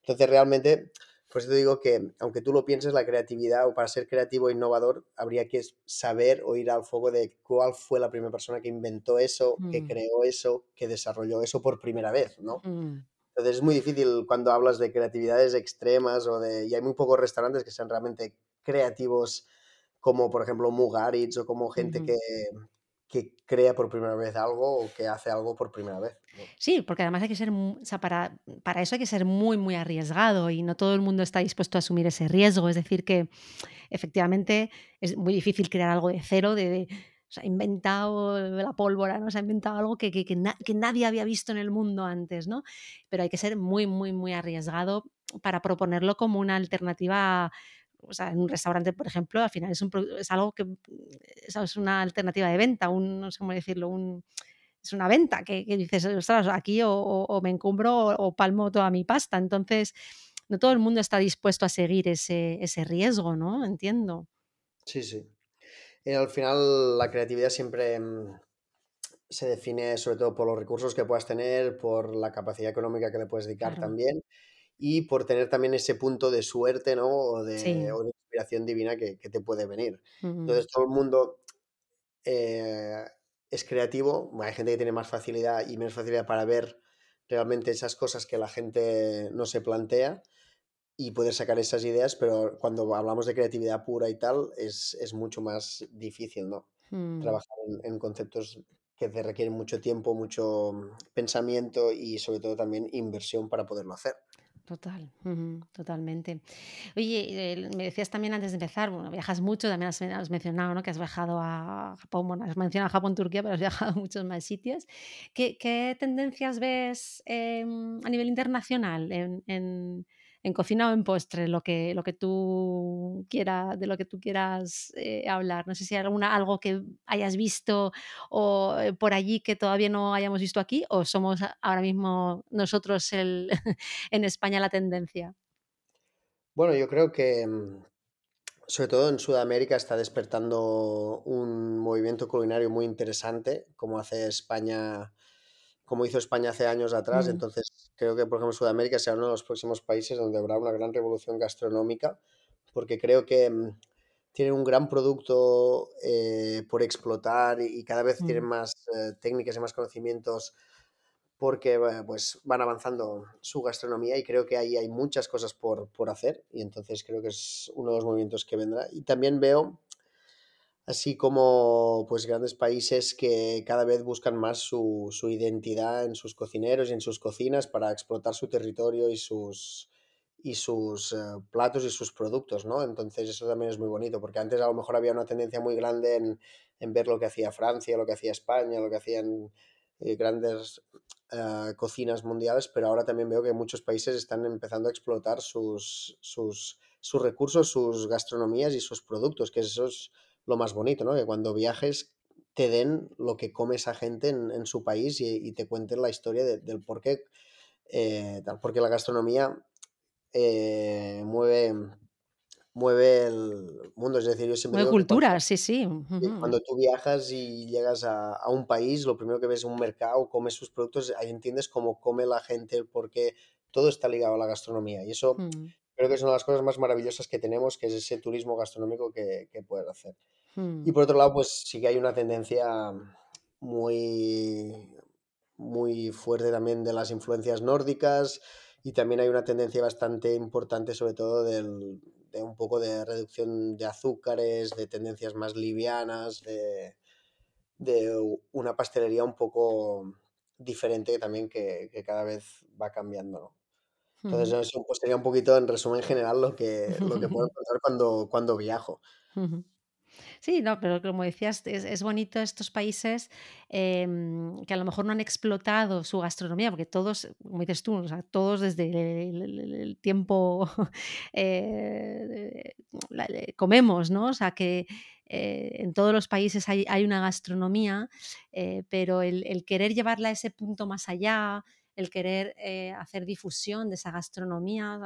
Entonces, realmente, por eso te digo que, aunque tú lo pienses, la creatividad, o para ser creativo e innovador, habría que saber o ir al fuego de cuál fue la primera persona que inventó eso, que Mm, creó eso, que desarrolló eso por primera vez, ¿no? mm, Entonces es muy difícil cuando hablas de creatividades extremas o de... Y hay muy pocos restaurantes que sean realmente creativos, como por ejemplo Mugaritz o como gente que, que crea por primera vez algo o que hace algo por primera vez, ¿no? Sí, porque además hay que ser, o sea, para, para eso hay que ser muy, muy arriesgado y no todo el mundo está dispuesto a asumir ese riesgo. Es decir, que efectivamente es muy difícil crear algo de cero, de, de- o sea, ha inventado la pólvora, ¿no? Se ha inventado algo que, que- que na- que nadie había visto en el mundo antes, ¿no? Pero hay que ser muy, muy, muy arriesgado para proponerlo como una alternativa. O sea, en un restaurante, por ejemplo, al final es, un, es algo que es, es una alternativa de venta, un, no sé cómo decirlo, un, es una venta que, dices, ostras, aquí o me encumbro o, o palmo toda mi pasta. Entonces, no todo el mundo está dispuesto a seguir ese, ese riesgo, ¿no? Entiendo. Sí, sí. Y al final la creatividad siempre mm, se define sobre todo por los recursos que puedas tener, por la capacidad económica que le puedes dedicar Claro. también y por tener también ese punto de suerte, ¿no? O de, Sí. o de inspiración divina que, que te puede venir. Entonces todo el mundo eh, es creativo, hay gente que tiene más facilidad y menos facilidad para ver realmente esas cosas que la gente no se plantea y poder sacar esas ideas, pero cuando hablamos de creatividad pura y tal, es, es mucho más difícil, ¿no? mm, Trabajar en, en conceptos que te requieren mucho tiempo, mucho mm, pensamiento y sobre todo también inversión para poderlo hacer. total, totalmente. Oye, me decías también antes de empezar, bueno, viajas mucho, también has, has mencionado, ¿no? Que has viajado a Japón, bueno, has mencionado Japón, Turquía, pero has viajado a muchos más sitios. ¿Qué, qué tendencias ves em, a nivel internacional en, en- en cocina o en postre, lo que, lo que tú quieras, de lo que tú quieras eh, hablar? No sé si hay alguna, algo que hayas visto o eh, por allí que todavía no hayamos visto aquí, o somos ahora mismo nosotros el, en España la tendencia. Bueno, yo creo que mm, sobre todo en Sudamérica está despertando un movimiento culinario muy interesante, como hace España, como hizo España hace años atrás. Mm, Entonces, creo que, por ejemplo, Sudamérica será uno de los próximos países donde habrá una gran revolución gastronómica, porque creo que mm, tienen un gran producto eh, por explotar y, y cada vez tienen mm, más eh, técnicas y más conocimientos porque eh, pues van avanzando su gastronomía y creo que ahí hay muchas cosas por, por hacer y entonces creo que es uno de los movimientos que vendrá. Y también veo así como pues grandes países que cada vez buscan más su, su identidad en sus cocineros y en sus cocinas para explotar su territorio y sus y sus eh, platos y sus productos, ¿no? Entonces eso también es muy bonito, porque antes a lo mejor había una tendencia muy grande en, en ver lo que hacía Francia, lo que hacía España, lo que hacían eh, grandes eh, cocinas mundiales, pero ahora también veo que muchos países están empezando a explotar sus, sus, sus recursos, sus gastronomías y sus productos, que eso es lo más bonito, ¿no? Que cuando viajes te den lo que come esa gente en, en su país y, y, te cuenten la historia de, del por qué, eh, porque la gastronomía eh, mueve mueve el mundo. Es decir, yo siempre mueve cultura, cuando, sí, sí. Uh -huh. Cuando tú viajas y llegas a, a, un país, lo primero que ves es un mercado, comes sus productos, ahí entiendes cómo come la gente, porque todo está ligado a la gastronomía. Y eso uh -huh. Creo que es una de las cosas más maravillosas que tenemos, que es ese turismo gastronómico que, que puedes hacer. -huh. Y por otro lado, pues sí que hay una tendencia muy, muy fuerte también de las influencias nórdicas y también hay una tendencia bastante importante, sobre todo del, de un poco de reducción de azúcares, de tendencias más livianas, de, de una pastelería un poco diferente también que, que cada vez va cambiando. ¿no? Entonces, uh -huh. eso pues, sería un poquito en resumen general lo que, lo que puedo encontrar cuando, cuando viajo. Uh -huh. Sí, no, pero como decías, es, es bonito estos países eh, que a lo mejor no han explotado su gastronomía, porque todos, como dices tú, o sea, todos desde el, el, el tiempo eh, comemos, ¿no? O sea, que eh, en todos los países hay, hay una gastronomía, eh, pero el, el, querer llevarla a ese punto más allá, el querer eh, hacer difusión de esa gastronomía.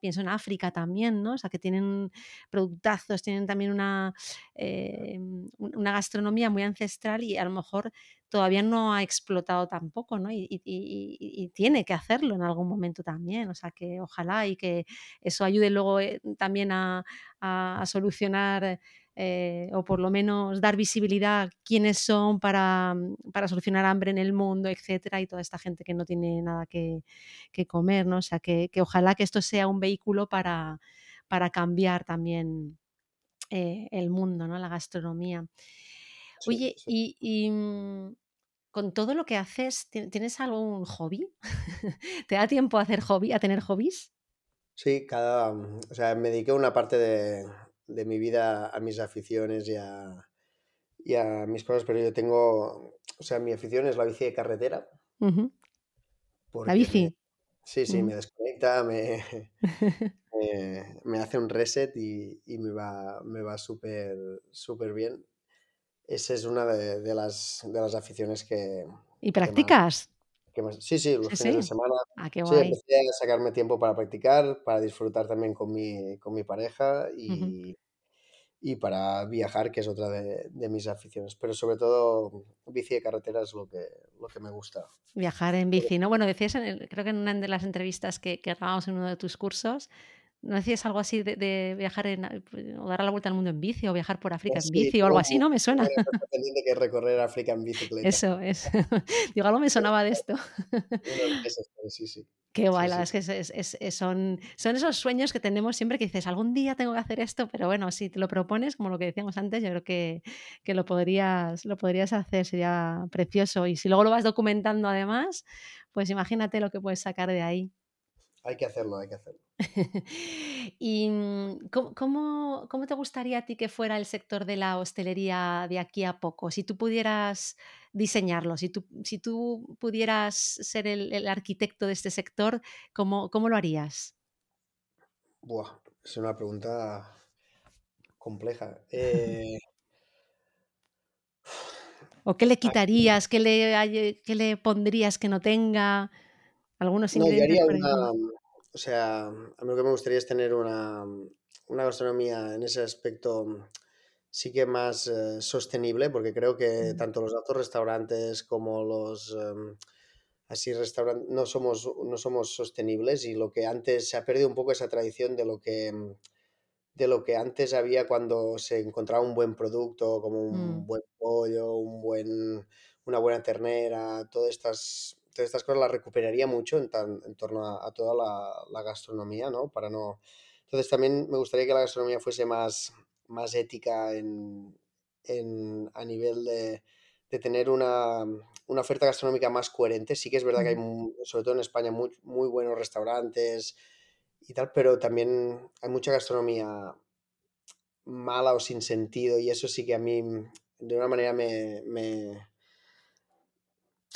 Pienso en África también, ¿no? O sea, que tienen productazos, tienen también una, eh, una gastronomía muy ancestral y a lo mejor todavía no ha explotado tampoco, ¿no? Y, y, y, y, tiene que hacerlo en algún momento también. O sea, que ojalá y que eso ayude luego eh, también a, a, a solucionar eh, o por lo menos dar visibilidad a quiénes son para, para, solucionar hambre en el mundo, etcétera, y toda esta gente que no tiene nada que, que comer, ¿no? O sea, que, que, ojalá que esto sea un vehículo para, para cambiar también eh, el mundo, ¿no? La gastronomía. Sí, Oye, sí. y, y mm, con todo lo que haces, ¿tienes algún hobby? ¿Te da tiempo a hacer hobby, a tener hobbies? Sí, cada, o sea, me dediqué una parte de, de mi vida a mis aficiones y a, y a, mis cosas, pero yo tengo, o sea, mi afición es la bici de carretera. Uh -huh. La bici. Me, sí, sí, uh -huh. me desconecta, me, me, me, hace un reset y, y me va, me va súper súper bien. Esa es una de, de, las, de las aficiones que... ¿Y practicas? Que más, sí, sí, los sí, fines sí. de semana. Ah, qué sí, empecé a sacarme tiempo para practicar, para disfrutar también con mi, con mi pareja y, uh -huh. y para viajar, que es otra de, de, mis aficiones. Pero sobre todo, bici de carretera es lo que, lo que me gusta. Viajar en bici, ¿no? Bueno, decías, en el, creo que en una de las entrevistas que, que grabamos en uno de tus cursos, ¿No decías algo así de, de, viajar en, o dar la vuelta al mundo en bici o viajar por África pues en bici o algo así, ¿no? Me suena. que recorrer África en bicicleta. Eso es. Digo, algo me sonaba de esto. sí, sí. Qué guay, sí, es que es, es, es, son, son esos sueños que tenemos siempre que dices, algún día tengo que hacer esto, pero bueno, si te lo propones, como lo que decíamos antes, yo creo que, que lo, podrías, lo podrías hacer, sería precioso. Y si luego lo vas documentando además, pues imagínate lo que puedes sacar de ahí. Hay que hacerlo, hay que hacerlo. ¿Y mm, ¿cómo, cómo, te gustaría a ti que fuera el sector de la hostelería de aquí a poco? Si tú pudieras diseñarlo, si tú, si tú pudieras ser el, el arquitecto de este sector, ¿cómo, ¿cómo, lo harías? Buah, es una pregunta compleja. Eh... ¿O qué le quitarías? ¿Qué le, qué le pondrías que no tenga? Algunos ingredientes. No, yo haría una, o sea, a mí lo que me gustaría es tener una, una gastronomía en ese aspecto sí que más eh, sostenible, porque creo que tanto los altos restaurantes como los eh, así restaurantes no somos, no somos sostenibles y lo que antes se ha perdido un poco esa tradición de lo que de lo que antes había cuando se encontraba un buen producto, como un mm. buen pollo, un buen, una buena ternera, todas estas todas estas cosas las recuperaría mucho en, tan, en torno a, a toda la, la, gastronomía, ¿no? Para no... Entonces también me gustaría que la gastronomía fuese más, más ética en, en, a nivel de, de tener una, una, oferta gastronómica más coherente. Sí que es verdad que hay, sobre todo en España, muy, muy buenos restaurantes y tal, pero también hay mucha gastronomía mala o sin sentido y eso sí que a mí de una manera me, me,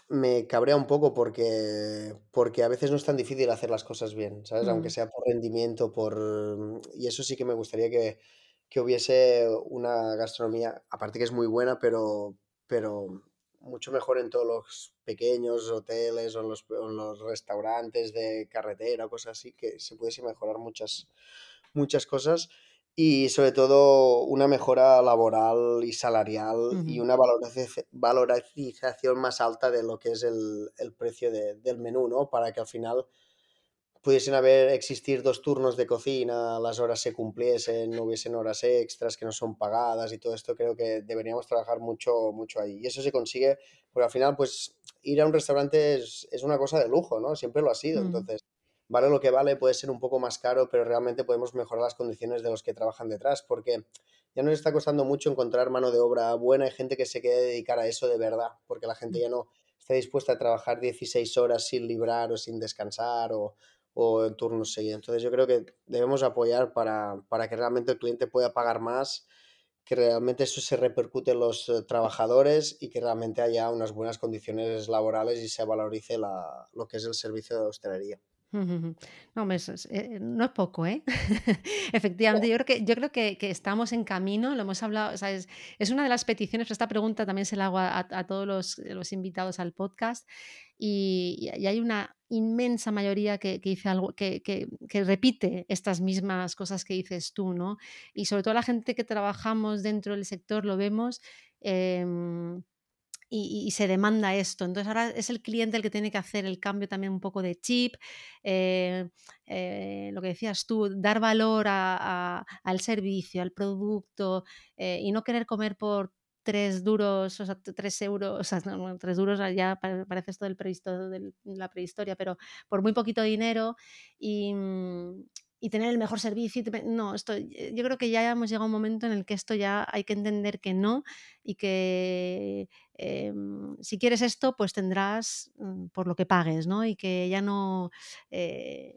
me cabrea un poco porque, porque a veces no es tan difícil hacer las cosas bien, ¿sabes? Aunque Mm. sea por rendimiento, por... Y eso sí que me gustaría que, que hubiese una gastronomía, aparte que es muy buena, pero, pero mucho mejor en todos los pequeños hoteles o en los, o en los restaurantes de carretera cosas así, que se pudiese mejorar muchas, muchas cosas y sobre todo una mejora laboral y salarial y una valorizaci- valorización más alta de lo que es el, el precio de- del menú, ¿no? Para que al final pudiesen haber existir dos turnos de cocina, las horas se cumpliesen, no hubiesen horas extras que no son pagadas y todo esto creo que deberíamos trabajar mucho, mucho ahí. Y eso se consigue porque al final pues ir a un restaurante es, es una cosa de lujo, ¿no? Siempre lo ha sido. Mm. Entonces, vale lo que vale, puede ser un poco más caro, pero realmente podemos mejorar las condiciones de los que trabajan detrás porque ya nos está costando mucho encontrar mano de obra buena y gente que se quiere dedicar a eso de verdad, porque la gente Mm. ya no está dispuesta a trabajar 16 horas sin librar o sin descansar o o en turnos seguidos. Entonces yo creo que debemos apoyar para, para que realmente el cliente pueda pagar más, que realmente eso se repercute en los eh, trabajadores y que realmente haya unas buenas condiciones laborales y se valorice la, lo que es el servicio de hostelería. No, es, eh, no es poco, ¿eh? Efectivamente, yo creo que, yo creo que, que estamos en camino, lo hemos hablado, o sea, es, es una de las peticiones, esta pregunta también se la hago a, a todos los, los invitados al podcast y, y hay una inmensa mayoría que, que dice algo, que, que, que repite estas mismas cosas que dices tú, ¿no? Y sobre todo la gente que trabajamos dentro del sector lo vemos. em, y, se demanda esto. Entonces ahora es el cliente el que tiene que hacer el cambio también un poco de chip, eh, eh, lo que decías tú, dar valor a- al servicio, al producto eh, y no querer comer por tres duros, o sea, tres euros, o sea, no, tres duros ya pa- parece esto del prehisto- del- la prehistoria, pero por muy poquito dinero y, mm, y tener el mejor servicio. No, esto, eh, yo creo que ya hemos llegado a un momento en el que esto ya hay que entender que no y que em, si quieres esto, pues tendrás mm, por lo que pagues, ¿no? Y que ya no... eh,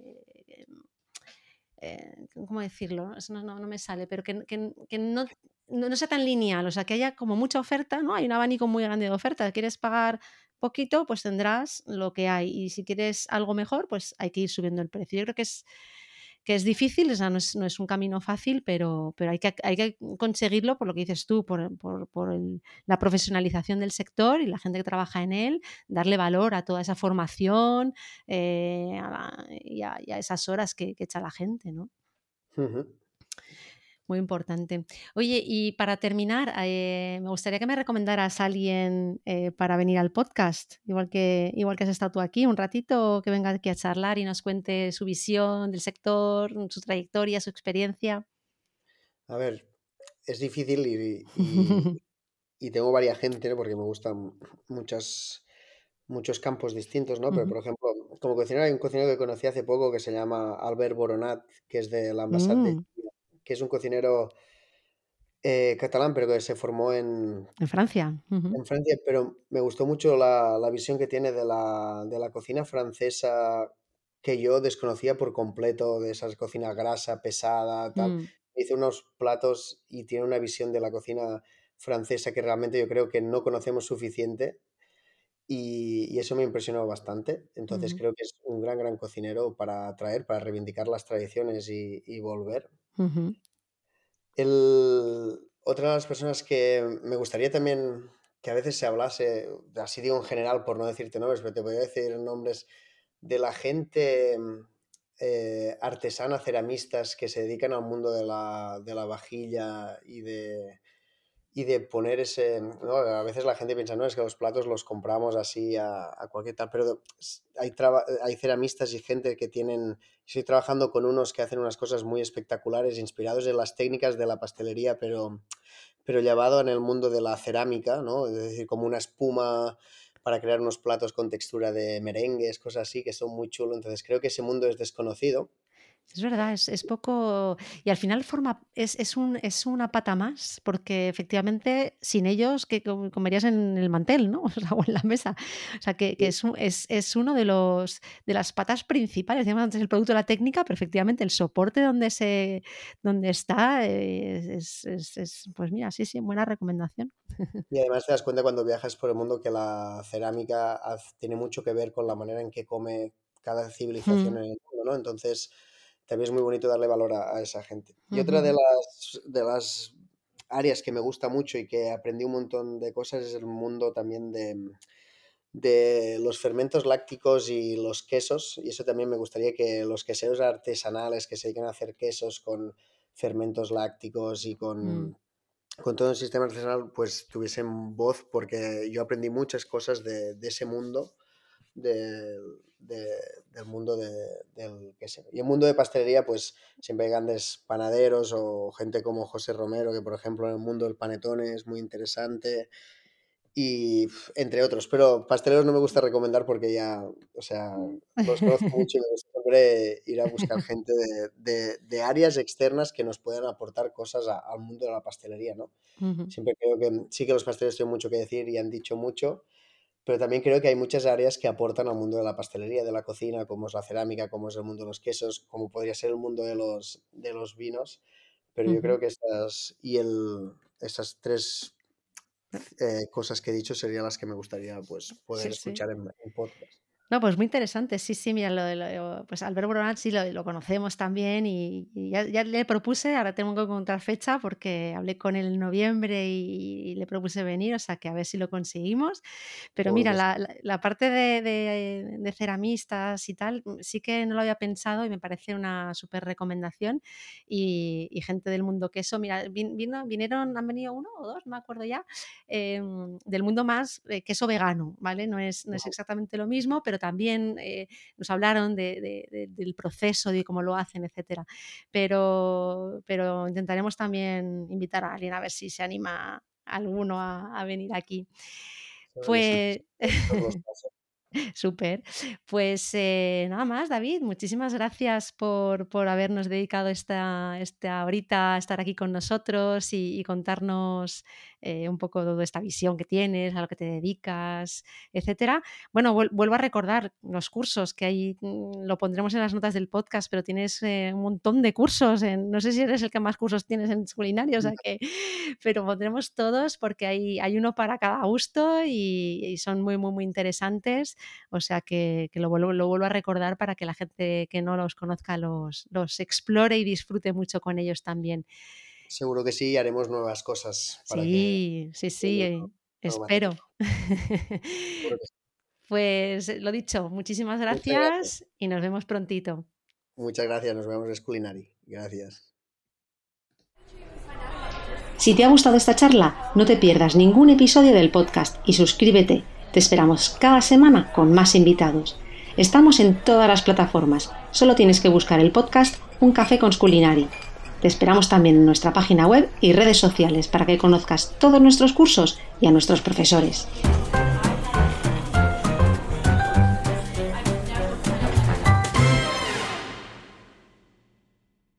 eh, ¿cómo decirlo? Eso no, no- no me sale, pero que, que- que no, no, no sea tan lineal, o sea, que haya como mucha oferta, ¿no? Hay un abanico muy grande de oferta. ¿Quieres pagar poquito? Pues tendrás lo que hay. Y si quieres algo mejor, pues hay que ir subiendo el precio. Yo creo que es, que es difícil, o sea, no es, un camino fácil, pero, pero hay, que, hay que conseguirlo por lo que dices tú, por, por- por la profesionalización del sector y la gente que trabaja en él, darle valor a toda esa formación eh, y, a, esas horas que, echa la gente, ¿no? Muy importante. Oye, y para terminar, eh, me gustaría que me recomendaras a alguien eh, para venir al podcast, igual que, igual que has estado tú aquí un ratito, que venga aquí a charlar y nos cuente su visión del sector, su trayectoria, su experiencia. A ver, es difícil y, y- y tengo varias gente, ¿no? Porque me gustan muchas, muchos campos distintos, ¿no? Pero, por ejemplo, como cocinero hay un cocinero que conocí hace poco que se llama Albert Boronat, que es de la Ambassade Mm, que es un cocinero eh, catalán, pero que se formó en, en Francia. En Francia, pero me gustó mucho la, la visión que tiene de la, de la cocina francesa que yo desconocía por completo, de esas cocina grasa, pesada, tal. Mm, Hizo unos platos y tiene una visión de la cocina francesa que realmente yo creo que no conocemos suficiente y, y eso me impresionó bastante. Entonces creo que es un gran, gran cocinero para traer, para reivindicar las tradiciones y, y volver. El, otra de las personas que me gustaría también que a veces se hablase, así digo en general, por no decirte nombres, pero te voy a decir nombres de la gente mm, eh, artesana, ceramistas que se dedican al mundo de la, de la vajilla y de, y de poner ese, ¿no? A veces la gente piensa, no, es que los platos los compramos así a, a cualquier tal, pero hay, traba- hay ceramistas y gente que tienen, estoy trabajando con unos que hacen unas cosas muy espectaculares, inspirados en las técnicas de la pastelería, pero, pero llevado en el mundo de la cerámica, ¿no? Es decir, como una espuma para crear unos platos con textura de merengues, cosas así, que son muy chulos. Entonces creo que ese mundo es desconocido Es verdad, es, poco. Y al final forma. Es, es, un, es una pata más, porque efectivamente sin ellos que comerías en el mantel, ¿no? O, en la mesa. O sea, que, es, es, es, uno de los de las patas principales. Decíamos antes el producto de la técnica, pero efectivamente el soporte donde se donde está es, pues mira, sí, sí, buena recomendación. Y además te das cuenta cuando viajas por el mundo que la cerámica tiene mucho que ver con la manera en que come cada civilización en el mundo, ¿no? Entonces también es muy bonito darle valor a, esa gente. Y otra de las, de las áreas que me gusta mucho y que aprendí un montón de cosas es el mundo también de, de los fermentos lácticos y los quesos. Y eso también me gustaría que los queseros artesanales que se dedican a hacer quesos con fermentos lácticos y con, mm. con todo el sistema artesanal, pues tuviesen voz, porque yo aprendí muchas cosas de, de ese mundo del mundo del queso. Y el mundo de pastelería, pues siempre hay grandes panaderos o gente como José Romero, que por ejemplo en el mundo del panetón es muy interesante. Y entre otros, pero pasteleros no me gusta recomendar porque ya, o sea, los conozco mucho y gusta ir a buscar gente de, de, áreas externas que nos puedan aportar cosas al mundo de la pastelería, ¿no? Siempre creo que sí que los pasteleros tienen mucho que decir y han dicho mucho, pero también creo que hay muchas áreas que aportan al mundo de la pastelería, de la cocina, como es la cerámica, como es el mundo de los quesos, como podría ser el mundo de los, de los vinos. Pero yo creo que estas, y el, estas tres eh, cosas que he dicho serían las que me gustaría pues, poder escuchar En, en podcast. No, pues muy interesante. Sí, sí, mira, lo, de pues Albert Boronat sí lo, conocemos también y, ya, le propuse, ahora tengo que encontrar fecha porque hablé con él en noviembre y, le propuse venir, o sea que a ver si lo conseguimos. Pero mira, la, parte de, ceramistas y tal, mm, sí que no lo había pensado y me parece una súper recomendación. Y, gente del mundo queso, mira, vino, vinieron, han venido uno o dos, no me acuerdo ya, em, del mundo más eh, queso vegano, ¿vale? No es, no es exactamente lo mismo, pero también eh, nos hablaron del proceso, de cómo lo hacen, etcétera. Pero, pero intentaremos también invitar a alguien a ver si se anima alguno a, venir aquí. Pues. Súper. Pues eh, nada más, David, muchísimas gracias por, habernos dedicado esta, esta horita a estar aquí con nosotros y contarnos eh, un poco de esta visión que tienes, a lo que te dedicas, etcétera. Bueno, vuelvo a recordar los cursos que hay, mm, lo pondremos en las notas del podcast, pero tienes eh, un montón de cursos. En, no sé si eres el que más cursos tienes en culinario, o sea que, pero pondremos todos porque hay, hay uno para cada gusto y, son muy, muy, muy interesantes. O sea que, lo, vuelvo, lo vuelvo a recordar para que la gente que no los conozca los, los explore y disfrute mucho con ellos también. Seguro que sí, haremos nuevas cosas. sí, sí, sí, eh, espero. pues lo dicho, muchísimas gracias, y nos vemos prontito. Muchas gracias, nos vemos en Culinary. Gracias. Si te ha gustado esta charla, no te pierdas ningún episodio del podcast y suscríbete. Te esperamos cada semana con más invitados. Estamos en todas las plataformas. Solo tienes que buscar el podcast Un café con Sculinari. Te esperamos también en nuestra página web y redes sociales para que conozcas todos nuestros cursos y a nuestros profesores.